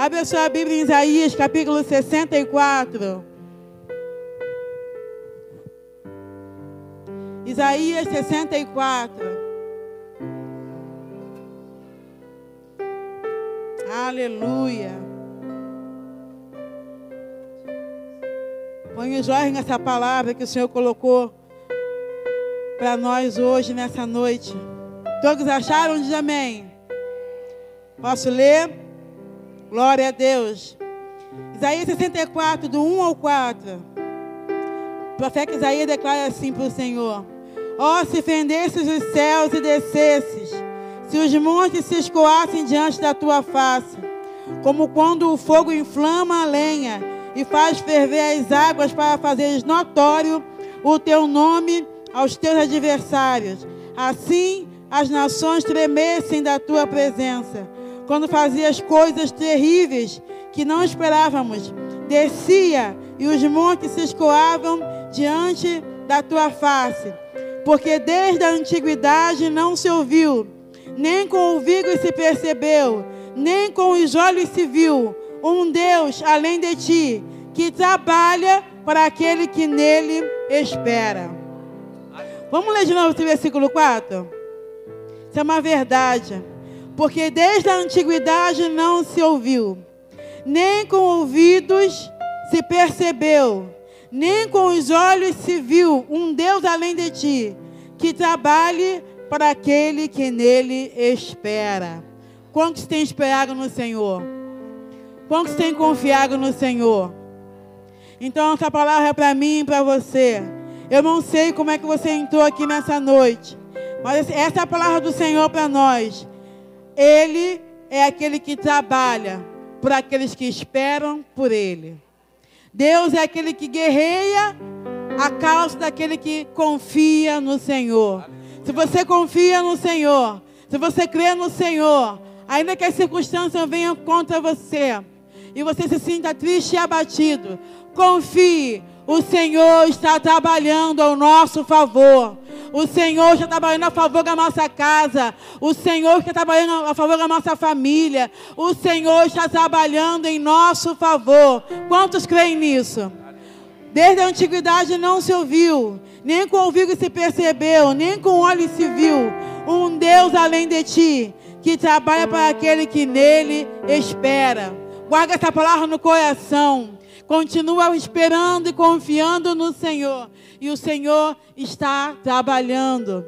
Abre a sua Bíblia em Isaías, capítulo 64. Isaías 64. Aleluia. Põe os olhos nessa palavra que o Senhor colocou para nós hoje, nessa noite. Todos acharam? Diz amém. Posso ler? Glória a Deus. Isaías 64, do 1 ao 4. O profeta Isaías declara assim para o Senhor: Ó, oh, se fendesses os céus e descesses, se os montes se escoassem diante da tua face, como quando o fogo inflama a lenha e faz ferver as águas para fazeres notório o teu nome aos teus adversários. Assim as nações tremessem da tua presença quando fazia as coisas terríveis que não esperávamos. Descia e os montes se escoavam diante da tua face. Porque desde a antiguidade não se ouviu, nem com o ouvido se percebeu, nem com os olhos se viu um Deus além de ti, que trabalha para aquele que nele espera. Vamos ler de novo esse versículo 4? Isso é uma verdade porque desde a antiguidade não se ouviu, nem com ouvidos se percebeu, nem com os olhos se viu um Deus além de ti, que trabalhe para aquele que nele espera. Quantos têm esperado no Senhor? Quantos têm confiado no Senhor? Então, essa palavra é para mim e para você. Eu não sei como é que você entrou aqui nessa noite, mas essa é a palavra do Senhor para nós. Ele é aquele que trabalha por aqueles que esperam por Ele. Deus é aquele que guerreia a causa daquele que confia no Senhor. Se você confia no Senhor, se você crê no Senhor, ainda que as circunstâncias venham contra você e você se sinta triste e abatido, confie, o Senhor está trabalhando ao nosso favor. O Senhor está trabalhando a favor da nossa casa. O Senhor está trabalhando a favor da nossa família. O Senhor está trabalhando em nosso favor. Quantos creem nisso? Desde a antiguidade não se ouviu, nem com ouvido se percebeu, nem com olho se viu um Deus além de ti, que trabalha para aquele que nele espera. Guarda essa palavra no coração. Continua esperando e confiando no Senhor. E o Senhor está trabalhando.